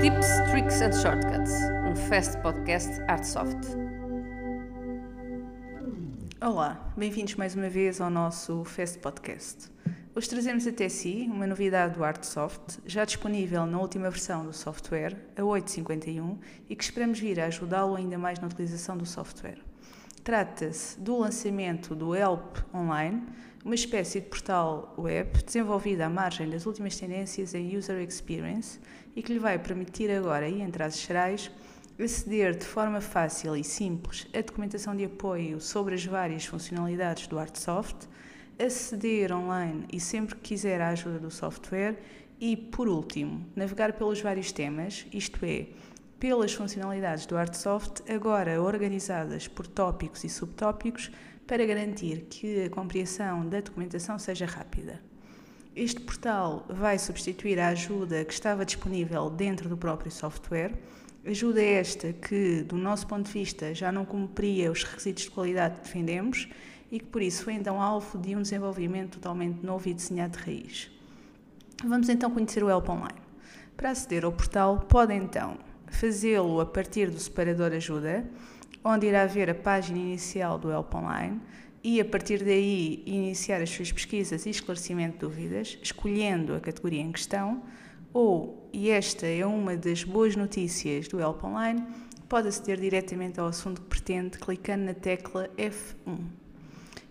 Tips, Tricks and Shortcuts, um fast podcast Artsoft. Olá, bem-vindos mais uma vez ao nosso Fast Podcast. Hoje trazemos até si uma novidade do Artsoft, já disponível na última versão do software, a 8.51, e que esperamos vir a ajudá-lo ainda mais na utilização do software. Trata-se do lançamento do Help Online, uma espécie de portal web desenvolvido à margem das últimas tendências em User Experience e que lhe vai permitir agora, e em traços gerais, aceder de forma fácil e simples à documentação de apoio sobre as várias funcionalidades do Artsoft, aceder online e sempre que quiser a ajuda do software e, por último, navegar pelos vários temas, isto é, pelas funcionalidades do Artsoft, agora organizadas por tópicos e subtópicos, para garantir que a compreensão da documentação seja rápida. Este portal vai substituir a ajuda que estava disponível dentro do próprio software, ajuda esta que, do nosso ponto de vista, já não cumpria os requisitos de qualidade que defendemos e que por isso foi então alvo de um desenvolvimento totalmente novo e desenhado de raiz. Vamos então conhecer o Help Online. Para aceder ao portal, pode então fazê-lo a partir do separador Ajuda, onde irá ver a página inicial do Help Online e, a partir daí, iniciar as suas pesquisas e esclarecimento de dúvidas, escolhendo a categoria em questão, ou, e esta é uma das boas notícias do Help Online, pode aceder diretamente ao assunto que pretende clicando na tecla F1.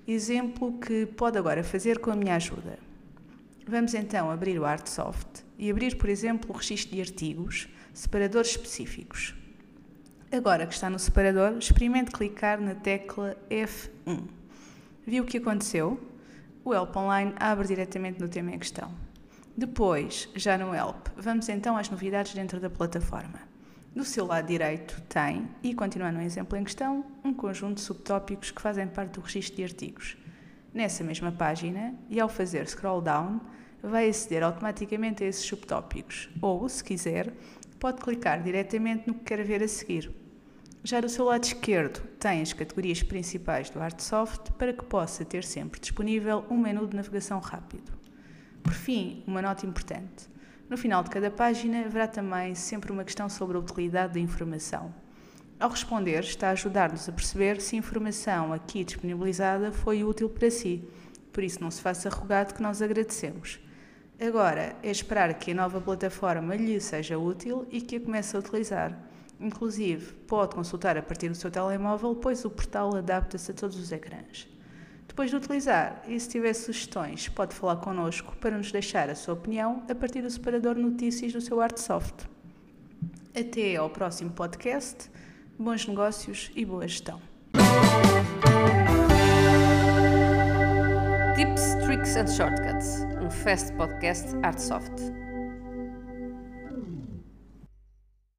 Exemplo que pode agora fazer com a minha ajuda. Vamos então abrir o Artsoft e abrir, por exemplo, o registro de artigos, separadores específicos. Agora que está no separador, experimente clicar na tecla F1. Viu o que aconteceu? O Help Online abre diretamente no tema em questão. Depois, já no Help, vamos então às novidades dentro da plataforma. Do seu lado direito tem, e continuando no exemplo em questão, um conjunto de subtópicos que fazem parte do registro de artigos. Nessa mesma página, e ao fazer scroll down, vai aceder automaticamente a esses subtópicos, ou, se quiser, pode clicar diretamente no que quer ver a seguir. Já do seu lado esquerdo tem as categorias principais do Artsoft para que possa ter sempre disponível um menu de navegação rápido. Por fim, uma nota importante. No final de cada página haverá também sempre uma questão sobre a utilidade da informação. Ao responder, está a ajudar-nos a perceber se a informação aqui disponibilizada foi útil para si. Por isso, não se faça rogado que nós agradecemos. Agora é esperar que a nova plataforma lhe seja útil e que a comece a utilizar. Inclusive, pode consultar a partir do seu telemóvel, pois o portal adapta-se a todos os ecrãs. Depois de utilizar, e se tiver sugestões, pode falar connosco para nos deixar a sua opinião a partir do separador Notícias do seu Artsoft. Até ao próximo podcast. Bons negócios e boa gestão. Tips, Tricks and Shortcuts, um fast podcast Artsoft.